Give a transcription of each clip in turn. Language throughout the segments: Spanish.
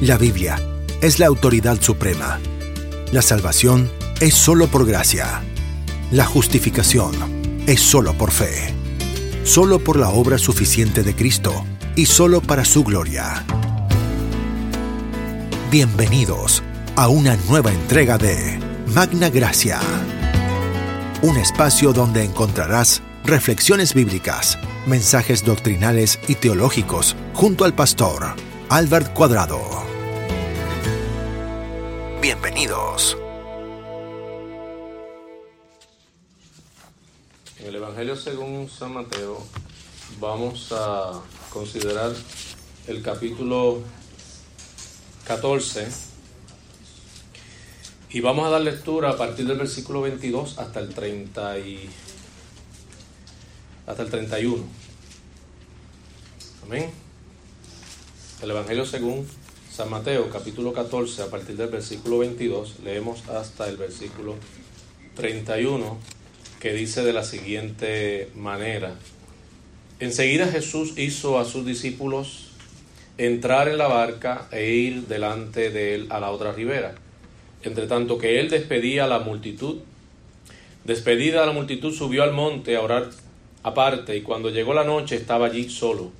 La Biblia es la autoridad suprema. La salvación es solo por gracia. La justificación es solo por fe. Solo por la obra suficiente de Cristo y solo para su gloria. Bienvenidos a una nueva entrega de Magna Gracia. Un espacio donde encontrarás reflexiones bíblicas, mensajes doctrinales y teológicos junto al pastor Albert Cuadrado. Bienvenidos. En el Evangelio según San Mateo vamos a considerar el capítulo 14 y vamos a dar lectura a partir del versículo 22 hasta el 30 y hasta el 31. Amén. El Evangelio según San Mateo, capítulo 14, a partir del versículo 22, leemos hasta el versículo 31, que dice de la siguiente manera. Enseguida Jesús hizo a sus discípulos entrar en la barca e ir delante de él a la otra ribera. Entre tanto que él despedía a la multitud, despedida a la multitud subió al monte a orar aparte y cuando llegó la noche estaba allí solo.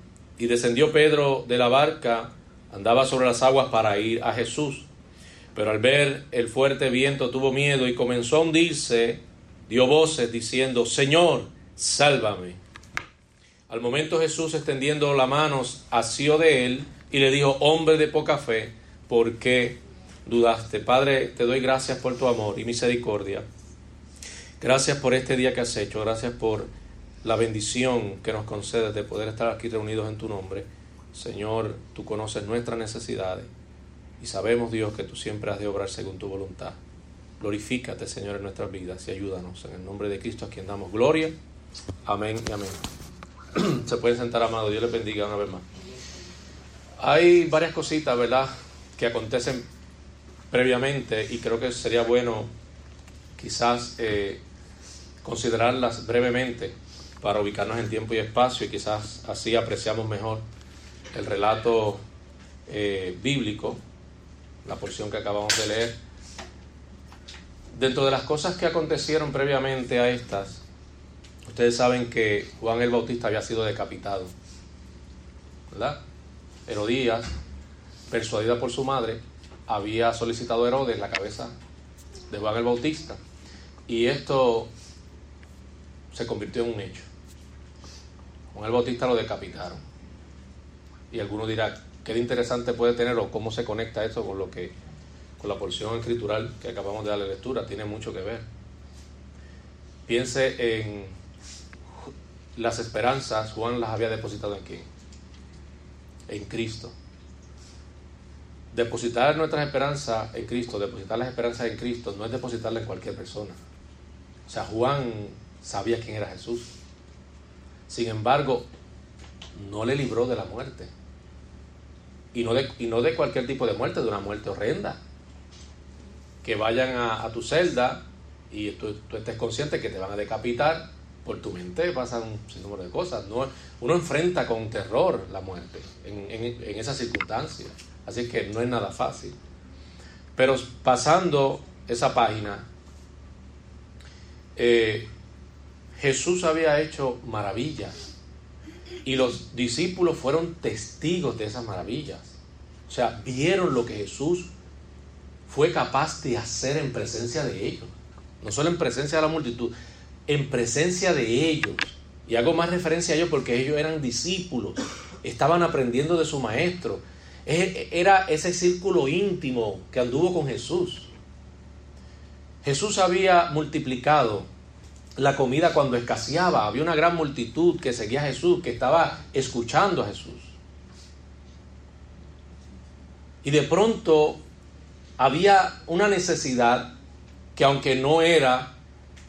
Y descendió Pedro de la barca, andaba sobre las aguas para ir a Jesús. Pero al ver el fuerte viento tuvo miedo y comenzó a hundirse, dio voces diciendo, Señor, sálvame. Al momento Jesús extendiendo las manos asió de él y le dijo, hombre de poca fe, ¿por qué dudaste? Padre, te doy gracias por tu amor y misericordia. Gracias por este día que has hecho, gracias por la bendición que nos concedes de poder estar aquí reunidos en tu nombre. Señor, tú conoces nuestras necesidades y sabemos, Dios, que tú siempre has de obrar según tu voluntad. Glorifícate, Señor, en nuestras vidas y ayúdanos. En el nombre de Cristo a quien damos gloria. Amén y amén. Se pueden sentar, amados. Dios les bendiga una vez más. Hay varias cositas, ¿verdad?, que acontecen previamente y creo que sería bueno quizás eh, considerarlas brevemente para ubicarnos en tiempo y espacio y quizás así apreciamos mejor el relato eh, bíblico, la porción que acabamos de leer. Dentro de las cosas que acontecieron previamente a estas, ustedes saben que Juan el Bautista había sido decapitado, ¿verdad? Herodías, persuadida por su madre, había solicitado a Herodes la cabeza de Juan el Bautista. Y esto se convirtió en un hecho. Juan el Bautista lo decapitaron. Y alguno dirá, qué interesante puede tener o cómo se conecta esto con lo que con la porción escritural que acabamos de darle lectura, tiene mucho que ver. Piense en las esperanzas, Juan las había depositado en quién? En Cristo. Depositar nuestras esperanzas en Cristo, depositar las esperanzas en Cristo, no es depositarla en cualquier persona. O sea, Juan sabía quién era Jesús. Sin embargo, no le libró de la muerte. Y no de, y no de cualquier tipo de muerte, de una muerte horrenda. Que vayan a, tu celda y tú, estés consciente que te van a decapitar, por tu mente pasan un sinnúmero de cosas. No, uno enfrenta con terror la muerte en, en, en esas circunstancias. Así que no es nada fácil. Pero pasando esa página, eh, Jesús había hecho maravillas y los discípulos fueron testigos de esas maravillas. O sea, vieron lo que Jesús fue capaz de hacer en presencia de ellos. No solo en presencia de la multitud, en presencia de ellos. Y hago más referencia a ellos porque ellos eran discípulos, estaban aprendiendo de su maestro. Era ese círculo íntimo que anduvo con Jesús. Jesús había multiplicado la comida cuando escaseaba. Había una gran multitud que seguía a Jesús, que estaba escuchando a Jesús. Y de pronto había una necesidad que aunque no era,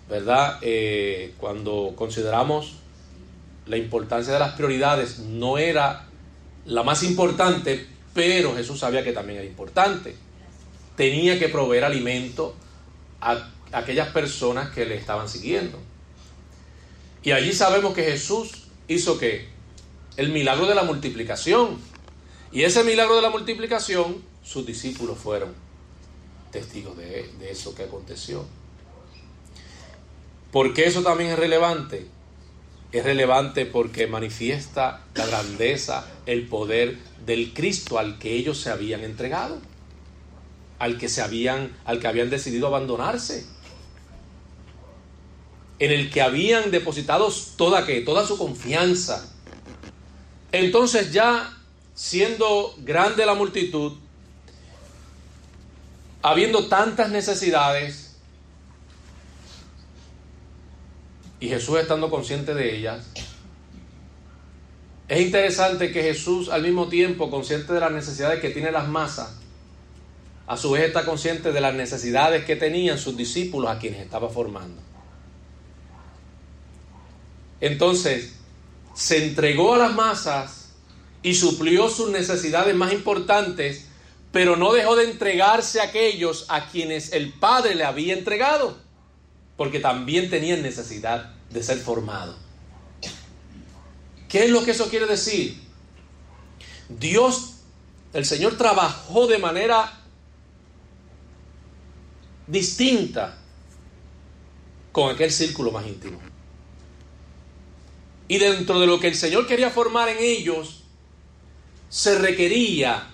¿verdad? Eh, cuando consideramos la importancia de las prioridades, no era la más importante, pero Jesús sabía que también era importante. Tenía que proveer alimento a aquellas personas que le estaban siguiendo. Y allí sabemos que Jesús hizo que el milagro de la multiplicación. Y ese milagro de la multiplicación, sus discípulos fueron testigos de, de eso que aconteció. ¿Por qué eso también es relevante? Es relevante porque manifiesta la grandeza, el poder del Cristo al que ellos se habían entregado, al que se habían, al que habían decidido abandonarse, en el que habían depositado toda toda su confianza. Entonces ya siendo grande la multitud, habiendo tantas necesidades, y Jesús estando consciente de ellas, es interesante que Jesús al mismo tiempo, consciente de las necesidades que tienen las masas, a su vez está consciente de las necesidades que tenían sus discípulos a quienes estaba formando. Entonces, se entregó a las masas y suplió sus necesidades más importantes, pero no dejó de entregarse a aquellos a quienes el Padre le había entregado, porque también tenían necesidad de ser formados. ¿Qué es lo que eso quiere decir? Dios, el Señor trabajó de manera distinta con aquel círculo más íntimo. Y dentro de lo que el Señor quería formar en ellos, se requería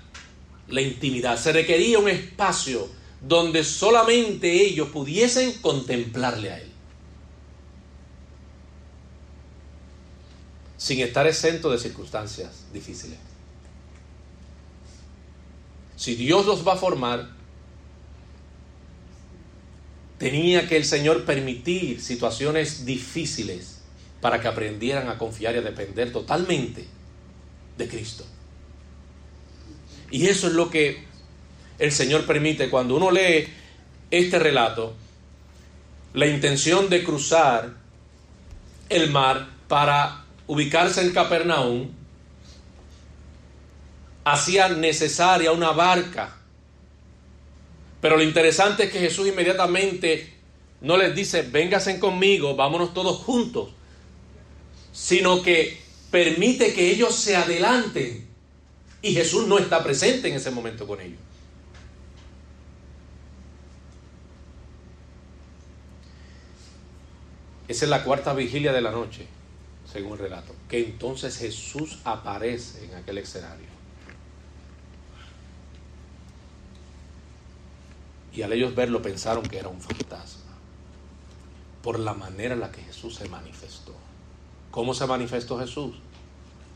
la intimidad, se requería un espacio donde solamente ellos pudiesen contemplarle a Él. Sin estar exento de circunstancias difíciles. Si Dios los va a formar, tenía que el Señor permitir situaciones difíciles para que aprendieran a confiar y a depender totalmente de Cristo. Y eso es lo que el Señor permite cuando uno lee este relato, la intención de cruzar el mar para ubicarse en Capernaum, hacía necesaria una barca. Pero lo interesante es que Jesús inmediatamente no les dice, véngasen conmigo, vámonos todos juntos sino que permite que ellos se adelanten y Jesús no está presente en ese momento con ellos. Esa es la cuarta vigilia de la noche, según el relato, que entonces Jesús aparece en aquel escenario. Y al ellos verlo pensaron que era un fantasma, por la manera en la que Jesús se manifestó. ¿Cómo se manifestó Jesús?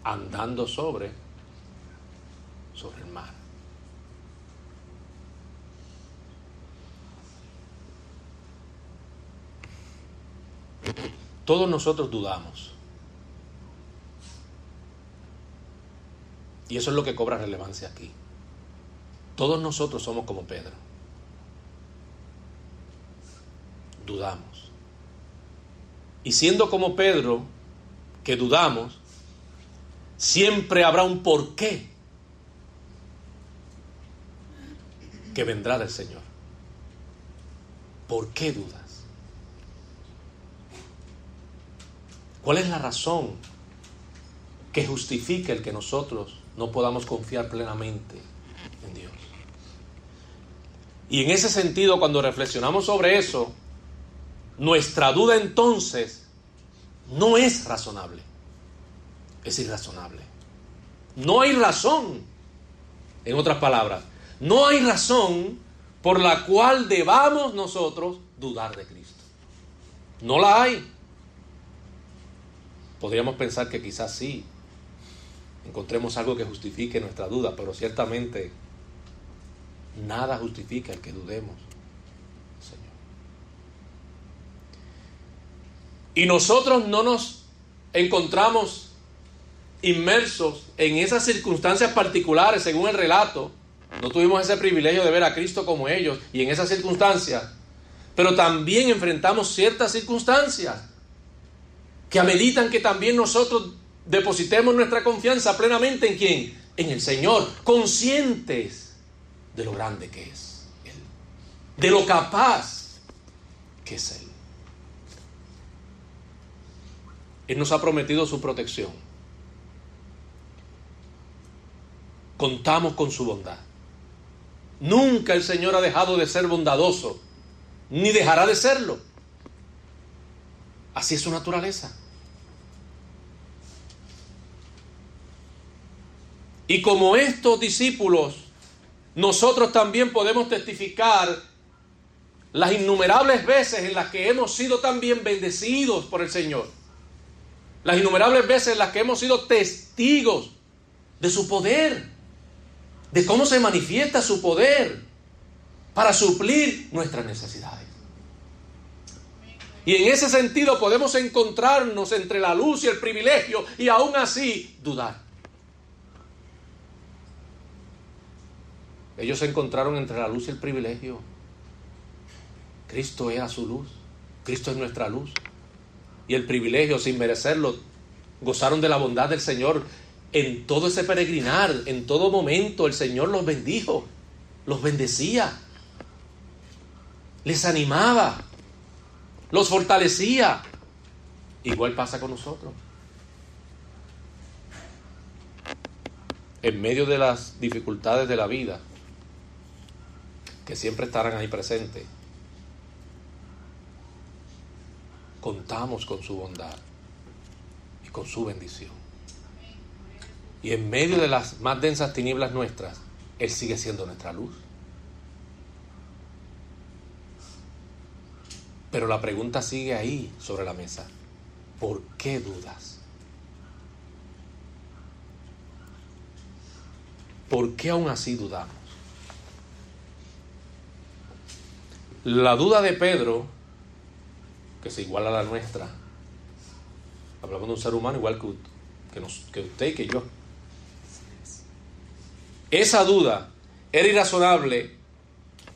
Andando sobre, sobre el mar. Todos nosotros dudamos. Y eso es lo que cobra relevancia aquí. Todos nosotros somos como Pedro. Dudamos. Y siendo como Pedro, que dudamos, siempre habrá un porqué que vendrá del Señor. ¿Por qué dudas? ¿Cuál es la razón que justifica el que nosotros no podamos confiar plenamente en Dios? Y en ese sentido, cuando reflexionamos sobre eso, nuestra duda entonces no es razonable. Es irrazonable. No hay razón, en otras palabras, no hay razón por la cual debamos nosotros dudar de Cristo. No la hay. Podríamos pensar que quizás sí, encontremos algo que justifique nuestra duda, pero ciertamente nada justifica el que dudemos y nosotros no nos encontramos inmersos en esas circunstancias particulares, según el relato, no tuvimos ese privilegio de ver a Cristo como ellos y en esas circunstancias, pero también enfrentamos ciertas circunstancias que ameritan que también nosotros depositemos nuestra confianza plenamente en quién? En el Señor, conscientes de lo grande que es Él, de lo capaz que es Él. Él nos ha prometido su protección. Contamos con su bondad. Nunca el Señor ha dejado de ser bondadoso, ni dejará de serlo. Así es su naturaleza. Y como estos discípulos, nosotros también podemos testificar las innumerables veces en las que hemos sido también bendecidos por el Señor. Las innumerables veces en las que hemos sido testigos de su poder, de cómo se manifiesta su poder para suplir nuestras necesidades. Y en ese sentido podemos encontrarnos entre la luz y el privilegio y aún así dudar. Ellos se encontraron entre la luz y el privilegio. Cristo era su luz. Cristo es nuestra luz. Y el privilegio, sin merecerlo, gozaron de la bondad del Señor en todo ese peregrinar, en todo momento. El Señor los bendijo, los bendecía, les animaba, los fortalecía. Igual pasa con nosotros. En medio de las dificultades de la vida, que siempre estarán ahí presentes. Contamos con su bondad y con su bendición. Y en medio de las más densas tinieblas nuestras, Él sigue siendo nuestra luz. Pero la pregunta sigue ahí sobre la mesa. ¿Por qué dudas? ¿Por qué aún así dudamos? La duda de Pedro, que se iguala a la nuestra, hablamos de un ser humano igual que, que usted y que yo. Esa duda era irrazonable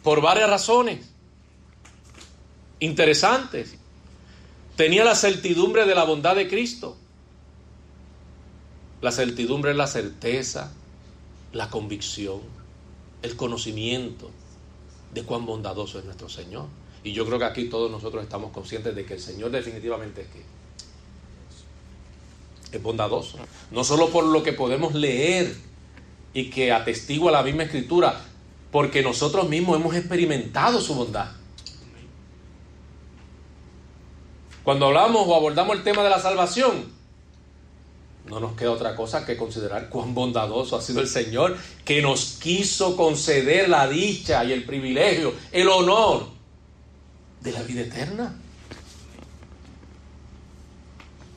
por varias razones interesantes. Tenía la certidumbre de la bondad de Cristo. La certidumbre es la certeza, la convicción, el conocimiento de cuán bondadoso es nuestro Señor. Y yo creo que aquí todos nosotros estamos conscientes de que el Señor definitivamente es que es bondadoso. No solo por lo que podemos leer y que atestigua la misma escritura, porque nosotros mismos hemos experimentado su bondad. Cuando hablamos o abordamos el tema de la salvación, no nos queda otra cosa que considerar cuán bondadoso ha sido el Señor que nos quiso conceder la dicha y el privilegio, el honor de la vida eterna.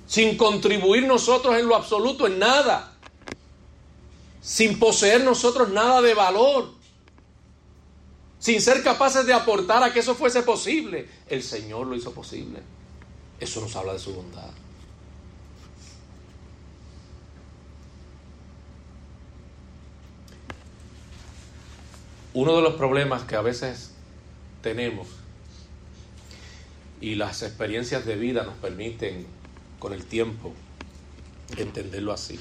Sin contribuir nosotros en lo absoluto, en nada. Sin poseer nosotros nada de valor. Sin ser capaces de aportar a que eso fuese posible. El Señor lo hizo posible. Eso nos habla de su bondad. Uno de los problemas que a veces tenemos y las experiencias de vida nos permiten con el tiempo entenderlo así,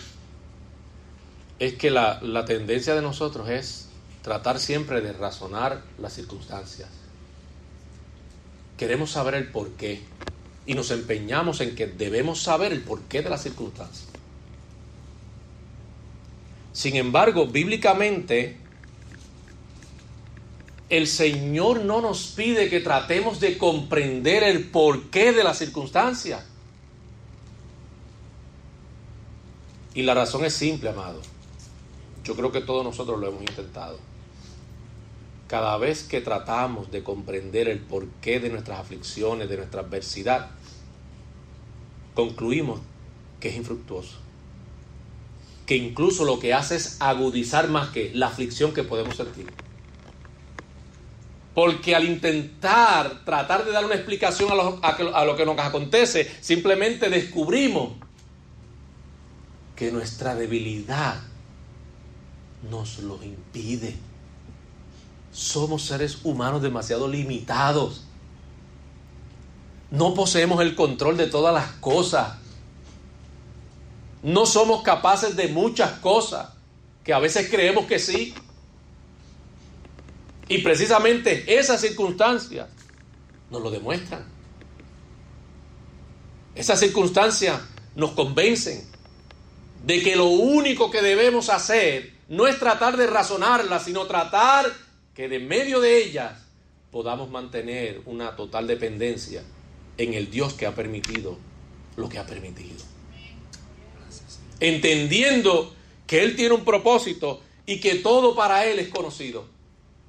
es que la, la tendencia de nosotros es tratar siempre de razonar las circunstancias. Queremos saber el porqué y nos empeñamos en que debemos saber el porqué de las circunstancias. Sin embargo, bíblicamente el Señor no nos pide que tratemos de comprender el porqué de la circunstancia. Y la razón es simple, amado. Yo creo que todos nosotros lo hemos intentado. Cada vez que tratamos de comprender el porqué de nuestras aflicciones, de nuestra adversidad, concluimos que es infructuoso. Que incluso lo que hace es agudizar más que la aflicción que podemos sentir. Porque al intentar tratar de dar una explicación a lo, a lo, que nos acontece, simplemente descubrimos que nuestra debilidad nos lo impide. somos seres humanos demasiado limitados. No poseemos el control de todas las cosas. No somos capaces de muchas cosas que a veces creemos que sí. Y precisamente esas circunstancias nos lo demuestran. Esas circunstancias nos convencen de que lo único que debemos hacer no es tratar de razonarlas, sino tratar que de medio de ellas podamos mantener una total dependencia en el Dios que ha permitido lo que ha permitido. Entendiendo que Él tiene un propósito y que todo para Él es conocido.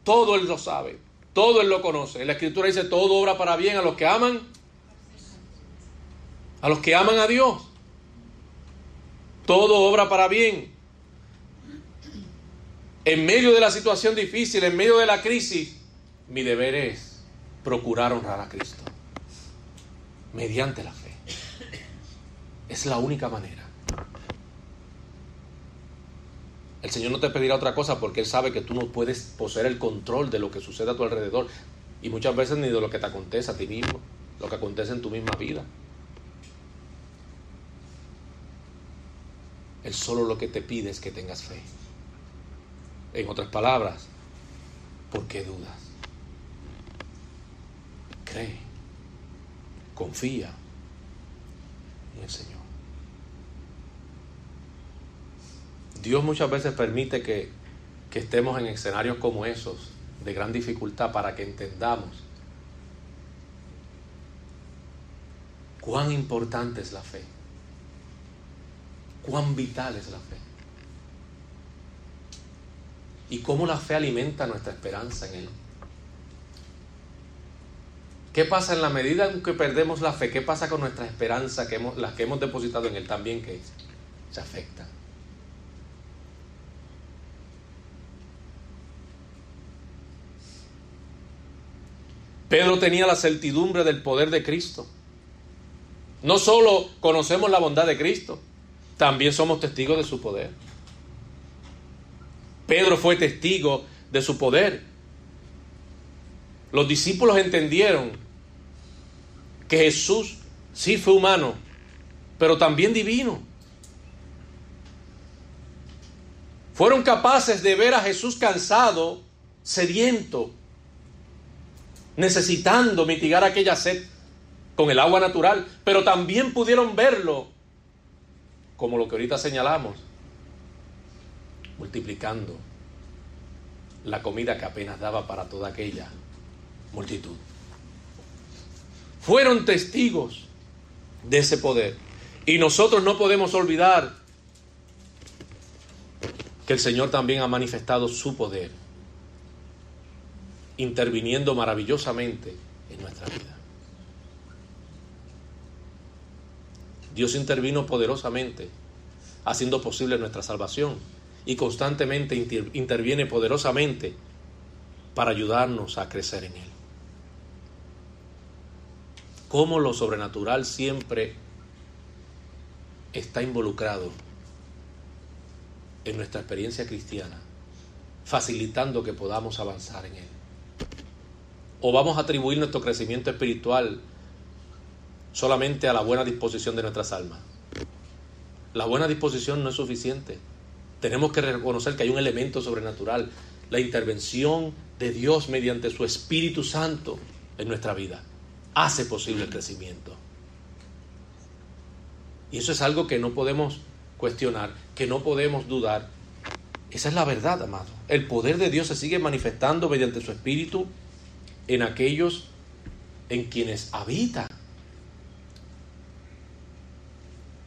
Todo Él lo sabe, todo Él lo conoce. La Escritura dice, todo obra para bien a los que aman, a los que aman a Dios. Todo obra para bien. En medio de la situación difícil, en medio de la crisis, mi deber es procurar honrar a Cristo. Mediante la fe. Es la única manera. El Señor no te pedirá otra cosa porque Él sabe que tú no puedes poseer el control de lo que sucede a tu alrededor y muchas veces ni de lo que te acontece a ti mismo, lo que acontece en tu misma vida. Él solo lo que te pide es que tengas fe. En otras palabras, ¿por qué dudas? Cree, confía en el Señor. Dios muchas veces permite que, estemos en escenarios como esos, de gran dificultad, para que entendamos cuán importante es la fe, cuán vital es la fe, y cómo la fe alimenta nuestra esperanza en Él. ¿Qué pasa en la medida en que perdemos la fe? ¿Qué pasa con nuestra esperanza, que hemos, las que hemos depositado en Él también que se afecta? Pedro tenía la certidumbre del poder de Cristo. No solo conocemos la bondad de Cristo, también somos testigos de su poder. Pedro fue testigo de su poder. Los discípulos entendieron que Jesús sí fue humano, pero también divino. Fueron capaces de ver a Jesús cansado, sediento, necesitando mitigar aquella sed con el agua natural, pero también pudieron verlo como lo que ahorita señalamos, multiplicando la comida que apenas daba para toda aquella multitud. Fueron testigos de ese poder. Y nosotros no podemos olvidar que el Señor también ha manifestado su poder interviniendo maravillosamente en nuestra vida. Dios intervino poderosamente, haciendo posible nuestra salvación y constantemente interviene poderosamente para ayudarnos a crecer en Él. Cómo lo sobrenatural siempre está involucrado en nuestra experiencia cristiana, facilitando que podamos avanzar en Él o vamos a atribuir nuestro crecimiento espiritual solamente a la buena disposición de nuestras almas. La buena disposición no es suficiente. Tenemos que reconocer que hay un elemento sobrenatural, la intervención de Dios mediante su Espíritu Santo en nuestra vida. Hace posible el crecimiento. Y eso es algo que no podemos cuestionar, que no podemos dudar. Esa es la verdad, amado. El poder de Dios se sigue manifestando mediante su Espíritu en aquellos en quienes habita.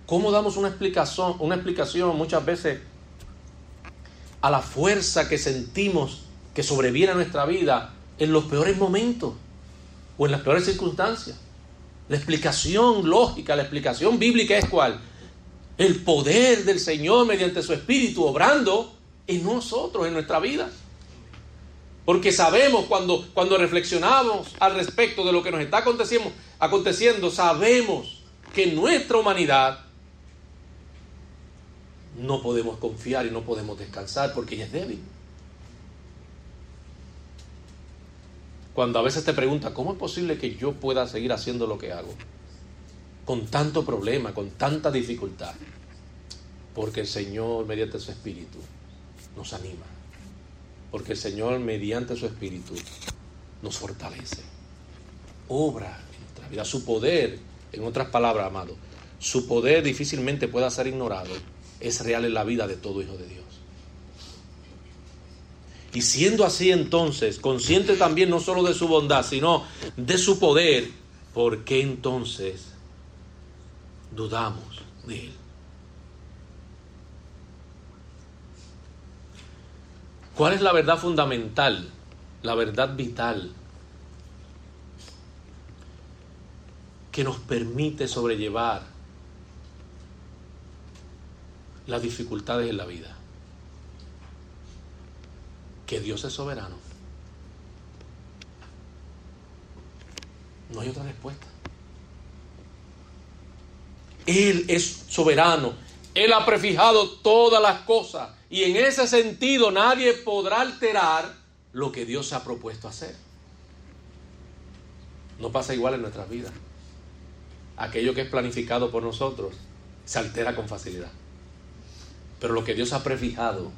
¿Cómo damos una explicación, una explicación muchas veces a la fuerza que sentimos que sobreviene a nuestra vida en los peores momentos o en las peores circunstancias? La explicación lógica, la explicación bíblica es cuál? El poder del Señor mediante su Espíritu obrando en nosotros, en nuestra vida. Porque sabemos cuando, cuando reflexionamos al respecto de lo que nos está aconteciendo, aconteciendo, sabemos que nuestra humanidad no podemos confiar y no podemos descansar porque ella es débil. cuando a veces te pregunta, ¿cómo es posible que yo pueda seguir haciendo lo que hago? Con tanto problema, con tanta dificultad. Porque el Señor, mediante su Espíritu, nos anima. Porque el Señor, mediante su Espíritu, nos fortalece. Obra en nuestra vida. Su poder, en otras palabras, amado, su poder difícilmente pueda ser ignorado. Es real en la vida de todo hijo de Dios. Y siendo así entonces, consciente también no solo de su bondad, sino de su poder, ¿por qué entonces dudamos de él? ¿Cuál es la verdad fundamental, la verdad vital que nos permite sobrellevar las dificultades en la vida? que Dios es soberano. No hay otra respuesta. Él es soberano. Él ha prefijado todas las cosas. Y en ese sentido nadie podrá alterar lo que Dios ha propuesto hacer. No pasa igual en nuestras vidas. Aquello que es planificado por nosotros se altera con facilidad. Pero lo que Dios ha prefijado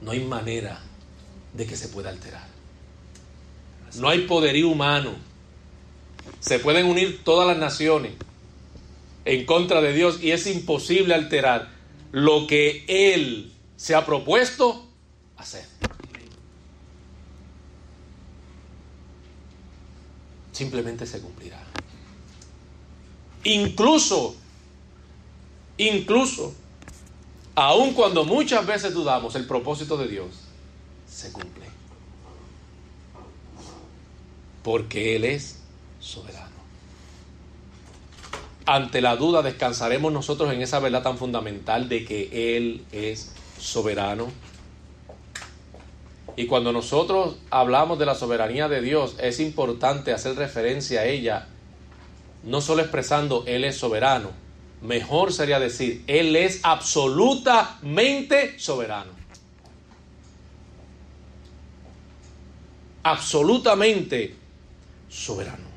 no hay manera de que se pueda alterar. No hay poderío humano. Se pueden unir todas las naciones en contra de Dios y es imposible alterar lo que Él se ha propuesto hacer. Simplemente se cumplirá. Incluso, incluso aun cuando muchas veces dudamos, el propósito de Dios se cumple. Porque Él es soberano. Ante la duda descansaremos nosotros en esa verdad tan fundamental de que Él es soberano. Y cuando nosotros hablamos de la soberanía de Dios, es importante hacer referencia a ella, no solo expresando Él es soberano, Mejor sería decir, Él es absolutamente soberano. Absolutamente soberano.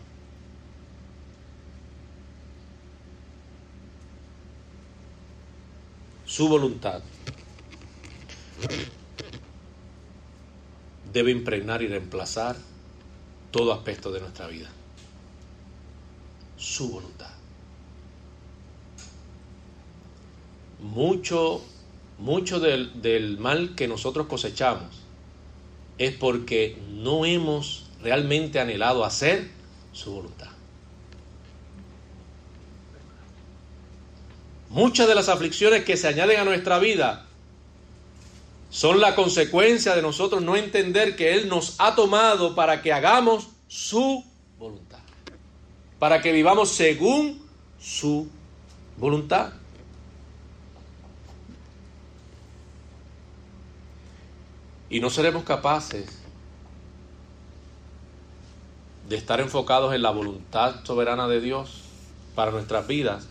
Su voluntad debe impregnar y reemplazar todo aspecto de nuestra vida. Su voluntad. mucho, mucho del, del mal que nosotros cosechamos es porque no hemos realmente anhelado hacer su voluntad. Muchas de las aflicciones que se añaden a nuestra vida son la consecuencia de nosotros no entender que Él nos ha tomado para que hagamos su voluntad, para que vivamos según su voluntad. Y no seremos capaces de estar enfocados en la voluntad soberana de Dios para nuestras vidas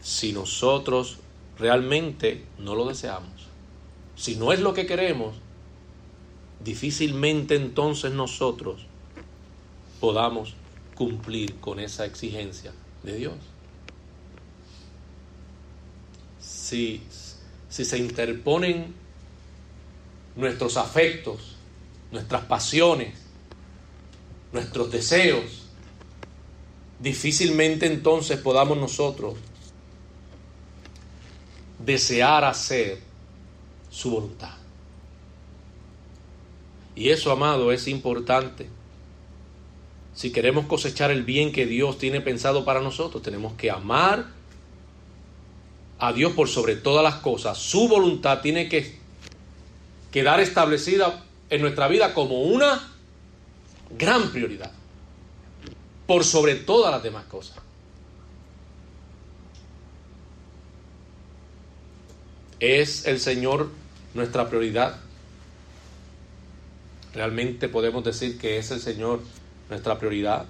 si nosotros realmente no lo deseamos. Si no es lo que queremos, difícilmente entonces nosotros podamos cumplir con esa exigencia de Dios. Si, si se interponen nuestros afectos, nuestras pasiones, nuestros deseos, difícilmente entonces podamos nosotros desear hacer su voluntad. Y eso, amado, es importante. Si queremos cosechar el bien que Dios tiene pensado para nosotros, tenemos que amar a Dios por sobre todas las cosas. Su voluntad tiene que quedar establecida en nuestra vida como una gran prioridad, por sobre todas las demás cosas. ¿Es el Señor nuestra prioridad? ¿Realmente podemos decir que es el Señor nuestra prioridad?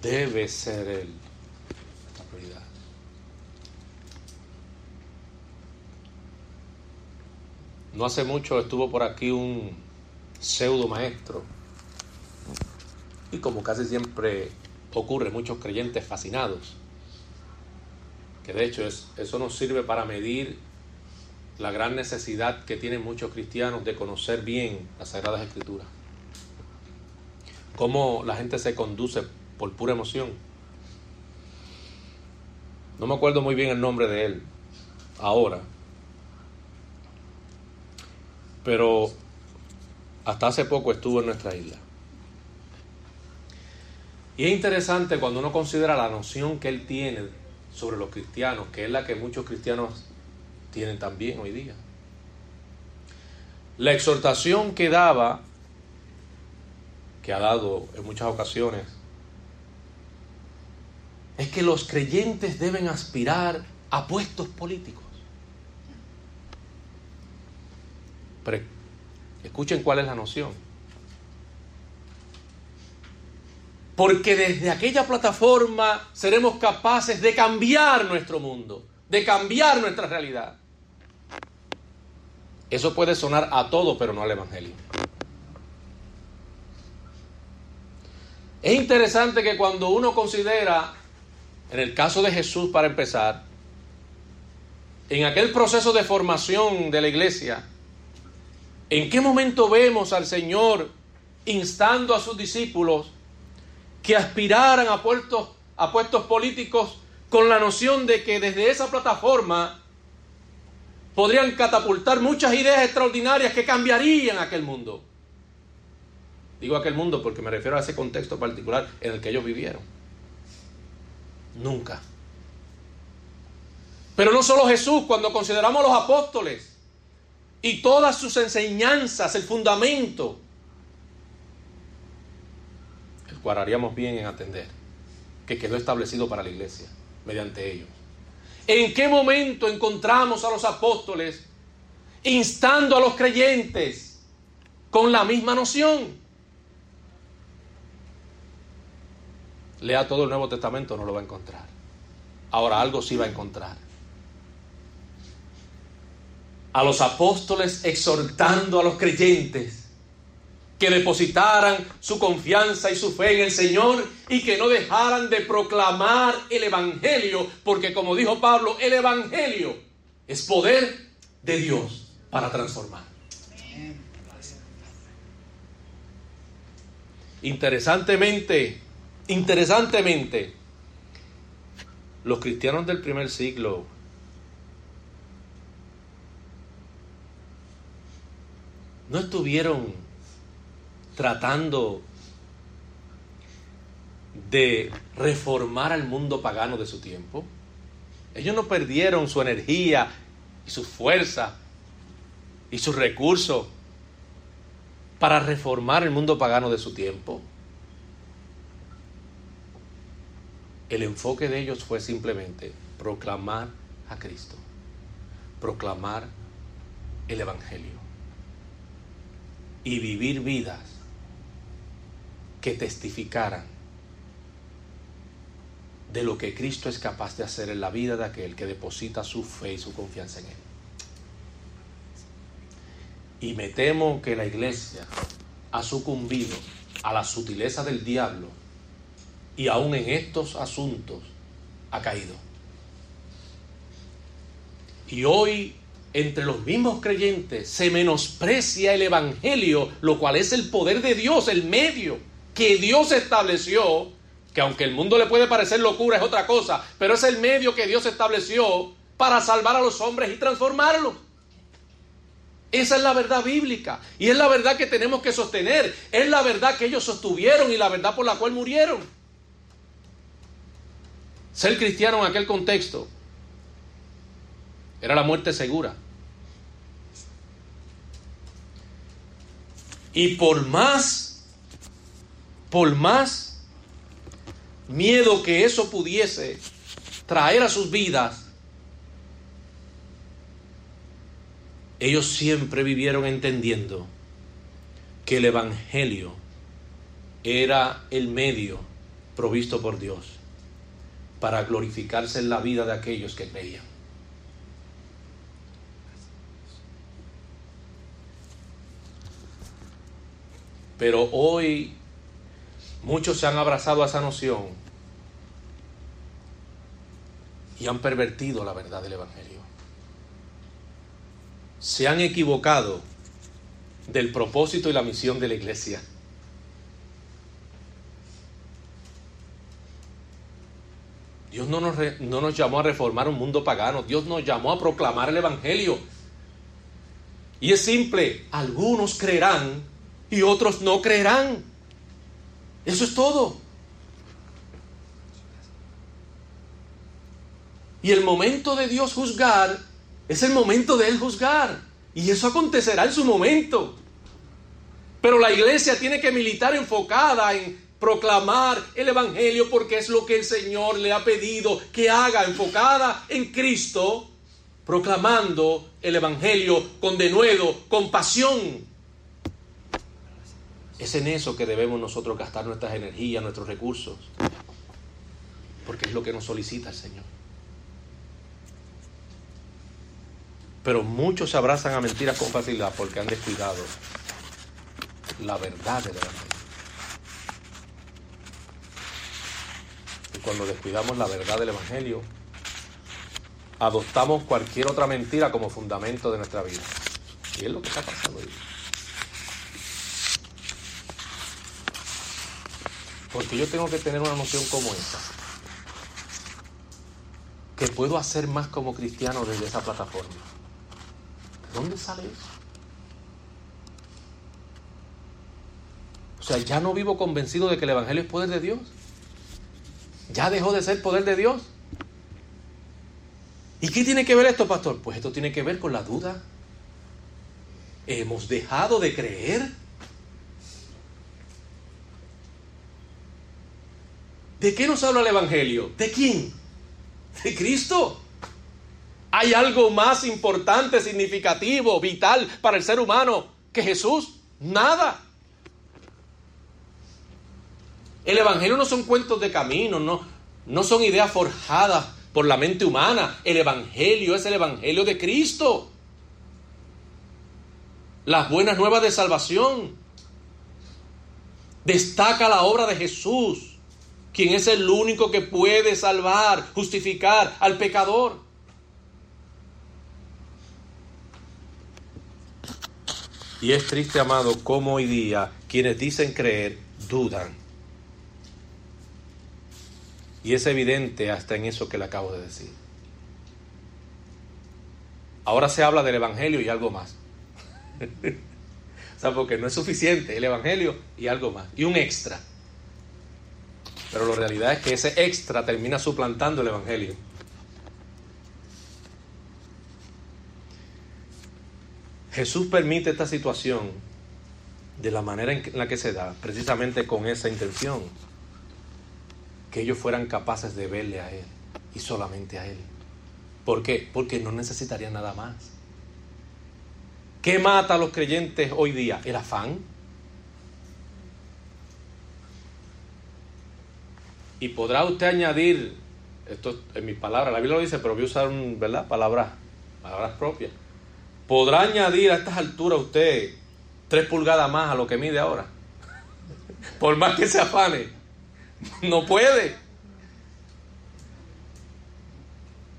Debe ser Él nuestra prioridad. No hace mucho estuvo por aquí un pseudo maestro como casi siempre ocurre, muchos creyentes fascinados. Que de hecho es, eso nos sirve para medir la gran necesidad que tienen muchos cristianos de conocer bien las Sagradas Escrituras. Cómo la gente se conduce por pura emoción. No me acuerdo muy bien el nombre de él ahora. Pero hasta hace poco estuvo en nuestra isla. Y es interesante cuando uno considera la noción que él tiene sobre los cristianos, que es la que muchos cristianos tienen también hoy día. La exhortación que daba, que ha dado en muchas ocasiones, es que los creyentes deben aspirar a puestos políticos. Pero escuchen cuál es la noción. Porque desde aquella plataforma seremos capaces de cambiar nuestro mundo, de cambiar nuestra realidad. Eso puede sonar a todo, pero no al Evangelio. Es interesante que cuando uno considera, en el caso de Jesús para empezar, en aquel proceso de formación de la iglesia, ¿en qué momento vemos al Señor instando a sus discípulos que aspiraran a puestos, a puestos políticos con la noción de que desde esa plataforma podrían catapultar muchas ideas extraordinarias que cambiarían aquel mundo. Digo aquel mundo porque me refiero a ese contexto particular en el que ellos vivieron. Nunca. Pero no solo Jesús, cuando consideramos a los apóstoles y todas sus enseñanzas, el fundamento, haríamos bien en atender, que quedó establecido para la iglesia mediante ellos. ¿En qué momento encontramos a los apóstoles instando a los creyentes con la misma noción? Lea todo el Nuevo Testamento, no lo va a encontrar. Ahora algo sí va a encontrar. A los apóstoles exhortando a los creyentes que depositaran su confianza y su fe en el Señor y que no dejaran de proclamar el Evangelio, porque como dijo Pablo, el Evangelio es poder de Dios para transformar. Interesantemente, interesantemente, los cristianos del primer siglo no estuvieron tratando de reformar al mundo pagano de su tiempo. Ellos no perdieron su energía y su fuerza y sus recursos para reformar el mundo pagano de su tiempo. El enfoque de ellos fue simplemente proclamar a Cristo, proclamar el Evangelio y vivir vidas que testificaran de lo que Cristo es capaz de hacer en la vida de aquel que deposita su fe y su confianza en Él. Y me temo que la iglesia ha sucumbido a la sutileza del diablo y aún en estos asuntos ha caído. Y hoy entre los mismos creyentes se menosprecia el Evangelio, lo cual es el poder de Dios, el medio que Dios estableció, que aunque el mundo le puede parecer locura es otra cosa, pero es el medio que Dios estableció para salvar a los hombres y transformarlos. Esa es la verdad bíblica y es la verdad que tenemos que sostener, es la verdad que ellos sostuvieron y la verdad por la cual murieron. Ser cristiano en aquel contexto era la muerte segura. Y por más por más miedo que eso pudiese traer a sus vidas, ellos siempre vivieron entendiendo que el Evangelio era el medio provisto por Dios para glorificarse en la vida de aquellos que creían. Pero hoy muchos se han abrazado a esa noción y han pervertido la verdad del Evangelio. Se han equivocado del propósito y la misión de la iglesia. Dios no nos, no nos llamó a reformar un mundo pagano, Dios nos llamó a proclamar el Evangelio. Y es simple, algunos creerán y otros no creerán. Eso es todo. Y el momento de Dios juzgar es el momento de Él juzgar. Y eso acontecerá en su momento. Pero la iglesia tiene que militar enfocada en proclamar el Evangelio porque es lo que el Señor le ha pedido que haga, enfocada en Cristo, proclamando el Evangelio con denuedo, con pasión. Es en eso que debemos nosotros gastar nuestras energías, nuestros recursos, porque es lo que nos solicita el Señor. Pero muchos se abrazan a mentiras con facilidad porque han descuidado la verdad del Evangelio. cuando descuidamos la verdad del Evangelio, adoptamos cualquier otra mentira como fundamento de nuestra vida. Y es lo que está pasando hoy. Porque yo tengo que tener una noción como esa. Que puedo hacer más como cristiano desde esa plataforma. ¿De dónde sale eso? O sea, ya no vivo convencido de que el Evangelio es poder de Dios. Ya dejó de ser poder de Dios. ¿Y qué tiene que ver esto, pastor? Pues esto tiene que ver con la duda. Hemos dejado de creer. ¿De qué nos habla el Evangelio? ¿De quién? De Cristo. ¿Hay algo más importante, significativo, vital para el ser humano que Jesús? Nada. El Evangelio no son cuentos de camino, no, no son ideas forjadas por la mente humana. El Evangelio es el Evangelio de Cristo. Las buenas nuevas de salvación. Destaca la obra de Jesús, quien es el único que puede salvar, justificar al pecador. Y es triste, amado, como hoy día quienes dicen creer dudan. Y es evidente hasta en eso que le acabo de decir. Ahora se habla del Evangelio y algo más. o sea, porque no es suficiente el Evangelio y algo más. Y un extra. Pero la realidad es que ese extra termina suplantando el Evangelio. Jesús permite esta situación de la manera en la que se da, precisamente con esa intención que ellos fueran capaces de verle a Él y solamente a Él. ¿Por qué? Porque no necesitarían nada más. ¿Qué mata a los creyentes hoy día? El afán. Y podrá usted añadir, esto en mis palabras, la Biblia lo dice, pero voy a usar ¿verdad? palabras, palabras propias. Podrá añadir a estas alturas usted tres pulgadas más a lo que mide ahora. Por más que se afane. No puede.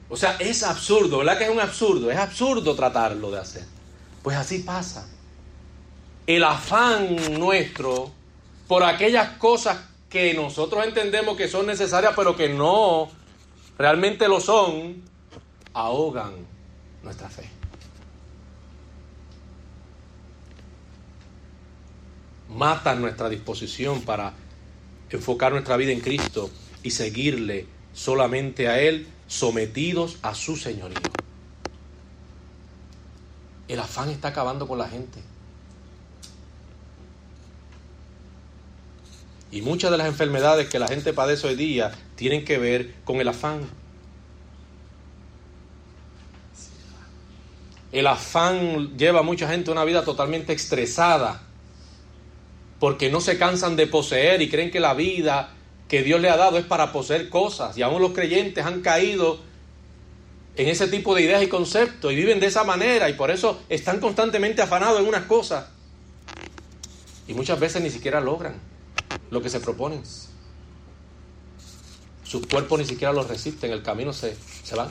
O sea, es absurdo, ¿verdad que es un absurdo? Es absurdo tratarlo de hacer. Pues así pasa. El afán nuestro por aquellas cosas que nosotros entendemos que son necesarias, pero que no realmente lo son, ahogan nuestra fe. Matan nuestra disposición para enfocar nuestra vida en Cristo y seguirle solamente a Él, sometidos a su señorío. El afán está acabando con la gente. Y muchas de las enfermedades que la gente padece hoy día tienen que ver con el afán. El afán lleva a mucha gente a una vida totalmente estresada porque no se cansan de poseer y creen que la vida que Dios le ha dado es para poseer cosas. Y aún los creyentes han caído en ese tipo de ideas y conceptos y viven de esa manera y por eso están constantemente afanados en unas cosas. Y muchas veces ni siquiera logran lo que se proponen. Sus cuerpos ni siquiera los resisten, el camino se, se van.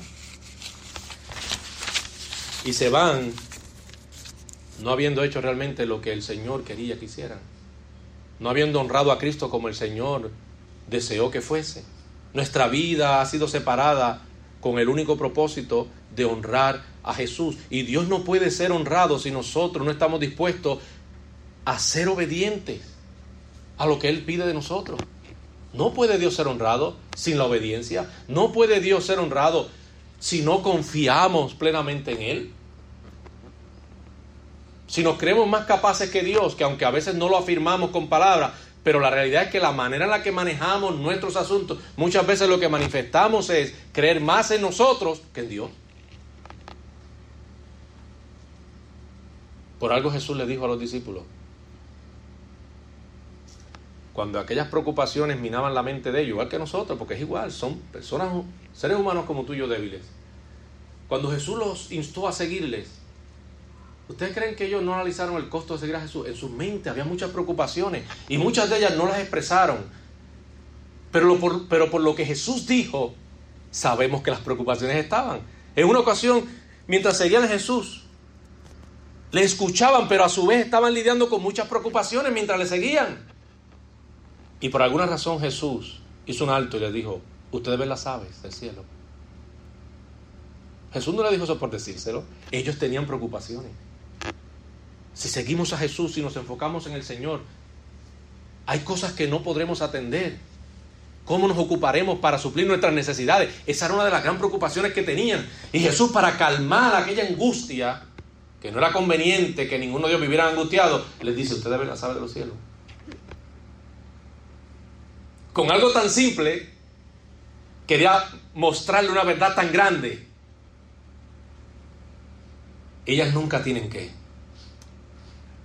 Y se van no habiendo hecho realmente lo que el Señor quería que hicieran. No habiendo honrado a Cristo como el Señor deseó que fuese. Nuestra vida ha sido separada con el único propósito de honrar a Jesús. Y Dios no puede ser honrado si nosotros no estamos dispuestos a ser obedientes a lo que Él pide de nosotros. No puede Dios ser honrado sin la obediencia. No puede Dios ser honrado si no confiamos plenamente en Él. Si nos creemos más capaces que Dios, que aunque a veces no lo afirmamos con palabras, pero la realidad es que la manera en la que manejamos nuestros asuntos, muchas veces lo que manifestamos es creer más en nosotros que en Dios. Por algo Jesús le dijo a los discípulos, cuando aquellas preocupaciones minaban la mente de ellos, igual que nosotros, porque es igual, son personas, seres humanos como tú y yo débiles. Cuando Jesús los instó a seguirles, ¿ustedes creen que ellos no analizaron el costo de seguir a Jesús? En su mente había muchas preocupaciones y muchas de ellas no las expresaron. Pero, por, pero por lo que Jesús dijo, sabemos que las preocupaciones estaban. En una ocasión, mientras seguían a Jesús, le escuchaban, pero a su vez estaban lidiando con muchas preocupaciones mientras le seguían. Y por alguna razón Jesús hizo un alto y les dijo, ustedes ven las aves del cielo. Jesús no le dijo eso por decírselo, ellos tenían preocupaciones. Si seguimos a Jesús y nos enfocamos en el Señor, hay cosas que no podremos atender. ¿Cómo nos ocuparemos para suplir nuestras necesidades? Esa era una de las grandes preocupaciones que tenían. Y Jesús, para calmar aquella angustia, que no era conveniente que ninguno de ellos viviera angustiado, les dice, ustedes ven las aves de los cielos con algo tan simple, quería mostrarle una verdad tan grande. Ellas nunca tienen que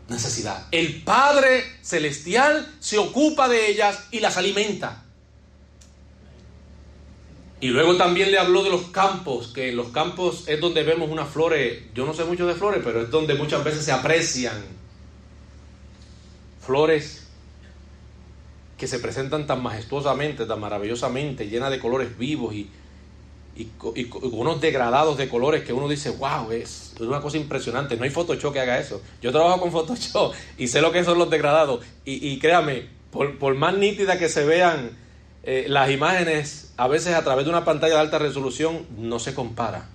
necesidad. El Padre Celestial se ocupa de ellas y las alimenta. Y luego también le habló de los campos, que en los campos es donde vemos unas flores, yo no sé mucho de flores, pero es donde muchas veces se aprecian flores que se presentan tan majestuosamente, tan maravillosamente, llenas de colores vivos y, y, con unos degradados de colores que uno dice, wow, es, una cosa impresionante. No hay Photoshop que haga eso. Yo trabajo con Photoshop y sé lo que son los degradados. Y, y créame, por, más nítida que se vean eh, las imágenes, a veces a través de una pantalla de alta resolución, no se compara.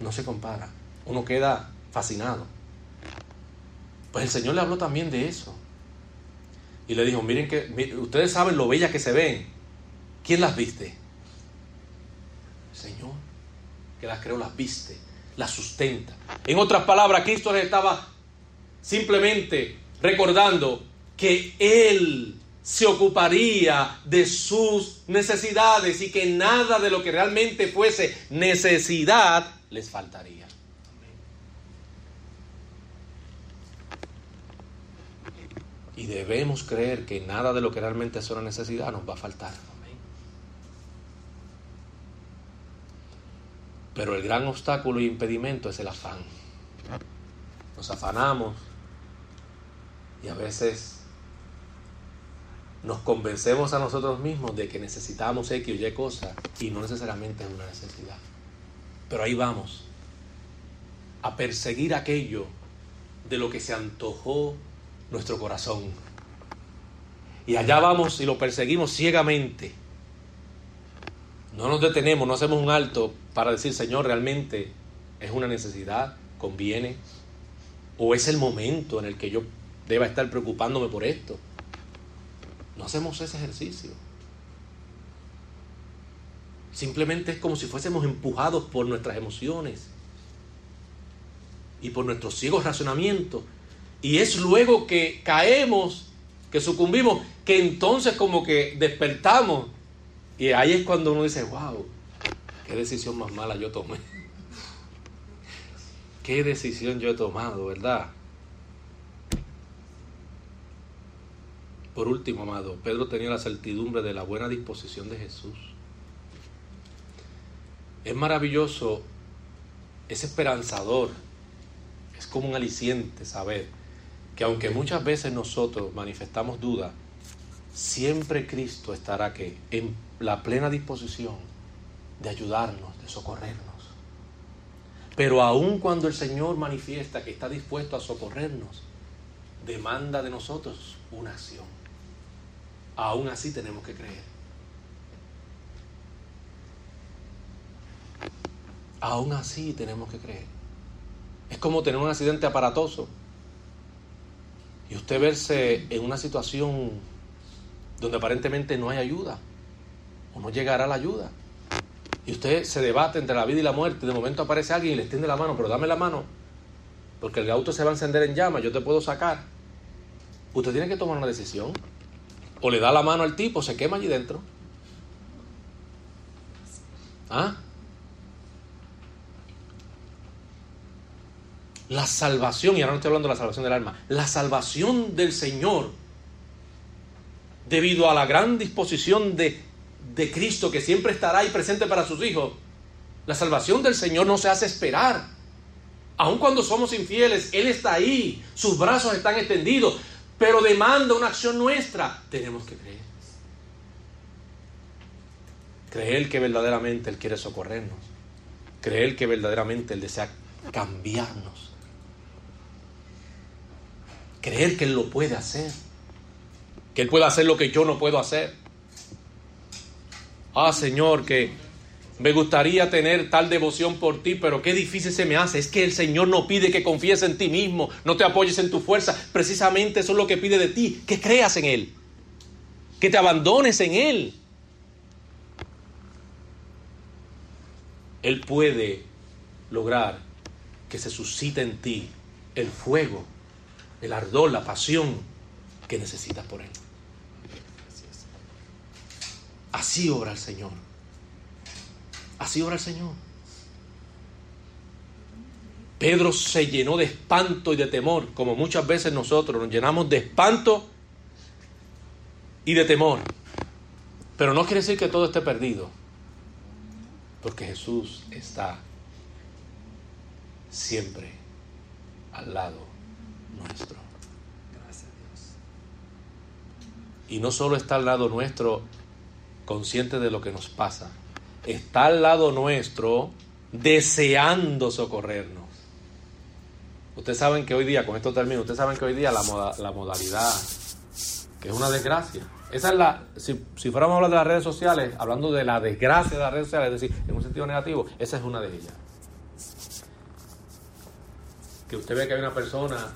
No se compara. Uno queda fascinado. Pues el Señor le habló también de eso y le dijo, miren que ustedes saben lo bellas que se ven. ¿Quién las viste? Señor, que las creó, las viste, las sustenta. En otras palabras, Cristo les estaba simplemente recordando que Él se ocuparía de sus necesidades y que nada de lo que realmente fuese necesidad les faltaría. Y debemos creer que nada de lo que realmente es una necesidad nos va a faltar. Pero el gran obstáculo e impedimento es el afán. Nos afanamos y a veces nos convencemos a nosotros mismos de que necesitamos X o Y cosa y no necesariamente es una necesidad. Pero ahí vamos, a perseguir aquello de lo que se antojó nuestro corazón. Y allá vamos y lo perseguimos ciegamente. No nos detenemos, no hacemos un alto para decir, Señor, realmente es una necesidad, conviene, o es el momento en el que yo deba estar preocupándome por esto. No hacemos ese ejercicio. Simplemente es como si fuésemos empujados por nuestras emociones y por nuestros ciegos razonamientos y es luego que caemos, que sucumbimos, que entonces como que despertamos. Y ahí es cuando uno dice, wow, qué decisión más mala yo tomé. qué decisión yo he tomado, ¿verdad? Por último, amado, Pedro tenía la certidumbre de la buena disposición de Jesús. Es maravilloso, es esperanzador, es como un aliciente saber que aunque muchas veces nosotros manifestamos duda, siempre Cristo estará que en la plena disposición de ayudarnos, de socorrernos. Pero aun cuando el Señor manifiesta que está dispuesto a socorrernos, demanda de nosotros una acción. Aún así tenemos que creer. Aún así tenemos que creer. Es como tener un accidente aparatoso y usted verse en una situación donde aparentemente no hay ayuda o no llegará la ayuda. Y usted se debate entre la vida y la muerte. De momento aparece alguien y le extiende la mano, pero dame la mano, porque el auto se va a encender en llamas, yo te puedo sacar. Usted tiene que tomar una decisión. O le da la mano al tipo, se quema allí dentro. ¿Ah? La salvación, y ahora no estoy hablando de la salvación del alma, la salvación del Señor, debido a la gran disposición de, de Cristo que siempre estará ahí presente para sus hijos, la salvación del Señor no se hace esperar. Aun cuando somos infieles, Él está ahí, sus brazos están extendidos, pero demanda una acción nuestra. Tenemos que creer. Creer que verdaderamente Él quiere socorrernos. Creer que verdaderamente Él desea cambiarnos creer que Él lo puede hacer. Que Él puede hacer lo que yo no puedo hacer. Ah, Señor, que me gustaría tener tal devoción por ti, pero qué difícil se me hace. Es que el Señor no pide que confíes en ti mismo, no te apoyes en tu fuerza. Precisamente eso es lo que pide de ti, que creas en Él, que te abandones en Él. Él puede lograr que se suscite en ti el fuego el ardor, la pasión que necesitas por Él. Así obra el Señor. Así obra el Señor. Pedro se llenó de espanto y de temor, como muchas veces nosotros nos llenamos de espanto y de temor. Pero no quiere decir que todo esté perdido, porque Jesús está siempre al lado Gracias a Dios. Y no solo está al lado nuestro consciente de lo que nos pasa, está al lado nuestro deseando socorrernos. Ustedes saben que hoy día, con esto termino, ustedes saben que hoy día la, la modalidad, que es una desgracia, esa es la, si, si, fuéramos a hablar de las redes sociales, hablando de la desgracia de las redes sociales, es decir, en un sentido negativo, esa es una de ellas. Que usted ve que hay una persona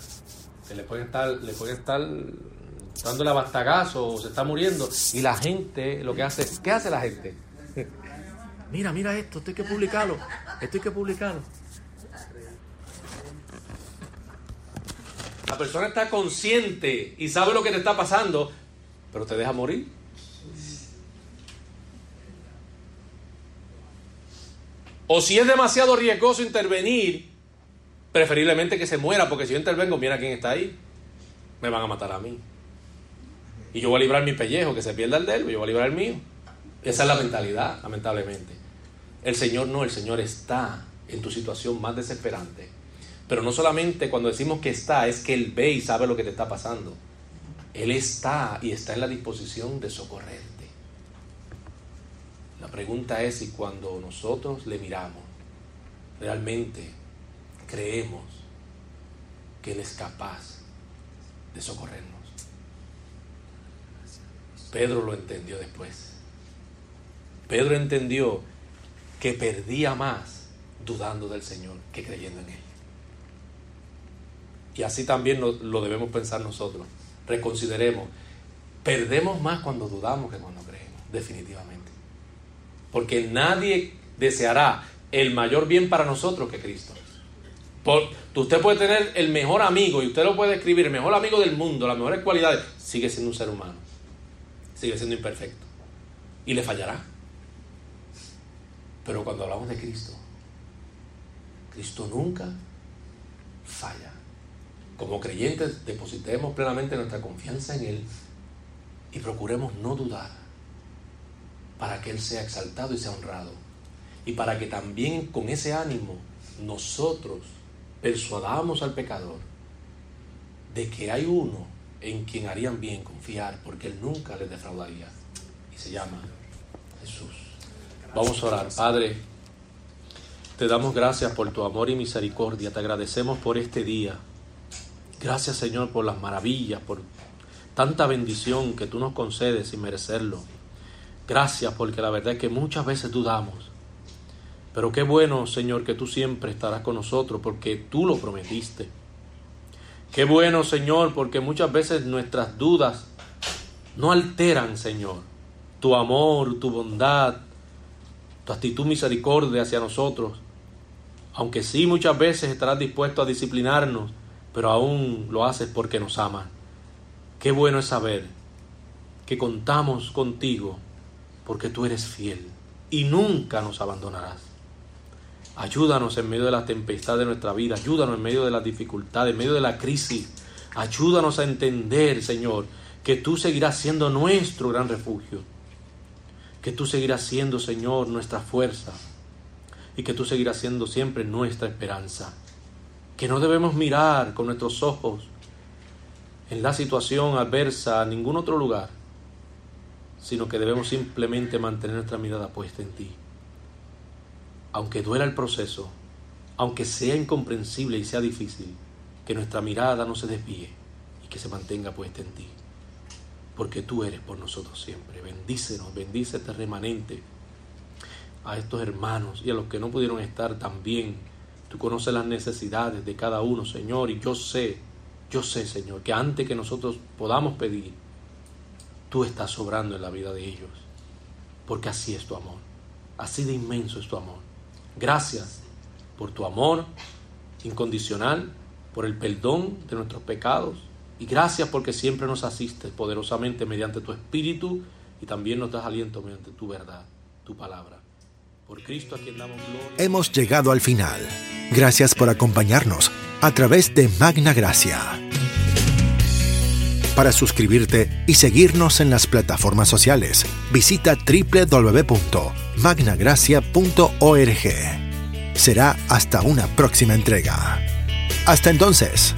que le pueden estar, le pueden estar dándole bastagazo o se está muriendo. Y la gente lo que hace, ¿qué hace la gente? Mira, mira esto, esto hay que publicarlo, esto hay que publicarlo. La persona está consciente y sabe lo que te está pasando, pero te deja morir. O si es demasiado riesgoso intervenir, Preferiblemente que se muera, porque si yo intervengo, mira quién está ahí. Me van a matar a mí. Y yo voy a librar mi pellejo, que se pierda el de él, yo voy a librar el mío. Esa es la mentalidad, lamentablemente. El Señor no, el Señor está en tu situación más desesperante. Pero no solamente cuando decimos que está, es que Él ve y sabe lo que te está pasando. Él está y está en la disposición de socorrerte. La pregunta es si cuando nosotros le miramos, realmente creemos que Él es capaz de socorrernos. Pedro lo entendió después. Pedro entendió que perdía más dudando del Señor que creyendo en Él. Y así también lo, debemos pensar nosotros. Reconsideremos. Perdemos más cuando dudamos que cuando creemos, definitivamente. Porque nadie deseará el mayor bien para nosotros que Cristo usted puede tener el mejor amigo y usted lo puede escribir, el mejor amigo del mundo, las mejores cualidades, sigue siendo un ser humano, sigue siendo imperfecto y le fallará. Pero cuando hablamos de Cristo, Cristo nunca falla. Como creyentes, depositemos plenamente nuestra confianza en Él y procuremos no dudar para que Él sea exaltado y sea honrado. Y para que también con ese ánimo nosotros persuadamos al pecador de que hay uno en quien harían bien confiar, porque Él nunca les defraudaría. Y se llama Jesús. Vamos a orar. Padre, te damos gracias por tu amor y misericordia. Te agradecemos por este día. Gracias Señor por las maravillas, por tanta bendición que tú nos concedes sin merecerlo. Gracias porque la verdad es que muchas veces dudamos. Pero qué bueno Señor que tú siempre estarás con nosotros porque tú lo prometiste. Qué bueno Señor porque muchas veces nuestras dudas no alteran Señor tu amor, tu bondad, tu actitud misericordia hacia nosotros. Aunque sí muchas veces estarás dispuesto a disciplinarnos pero aún lo haces porque nos amas. Qué bueno es saber que contamos contigo porque tú eres fiel y nunca nos abandonarás. Ayúdanos en medio de la tempestad de nuestra vida, ayúdanos en medio de las dificultades, en medio de la crisis. Ayúdanos a entender, Señor, que tú seguirás siendo nuestro gran refugio, que tú seguirás siendo, Señor, nuestra fuerza y que tú seguirás siendo siempre nuestra esperanza que no debemos mirar con nuestros ojos en la situación adversa a ningún otro lugar, sino que debemos simplemente mantener nuestra mirada puesta en ti. Aunque duela el proceso, aunque sea incomprensible y sea difícil, que nuestra mirada no se desvíe y que se mantenga puesta en ti. Porque tú eres por nosotros siempre. Bendícenos, bendice este remanente a estos hermanos y a los que no pudieron estar también Tú conoces las necesidades de cada uno, Señor, y yo sé, yo sé, Señor, que antes que nosotros podamos pedir, tú estás sobrando en la vida de ellos, porque así es tu amor, así de inmenso es tu amor. Gracias por tu amor incondicional, por el perdón de nuestros pecados, y gracias porque siempre nos asistes poderosamente mediante tu Espíritu y también nos das aliento mediante tu verdad, tu palabra. Por Cristo a quien damos gloria. Hemos llegado al final. Gracias por acompañarnos a través de Magna Gracia. Para suscribirte y seguirnos en las plataformas sociales, visita www.magnagracia.org. Será hasta una próxima entrega. Hasta entonces.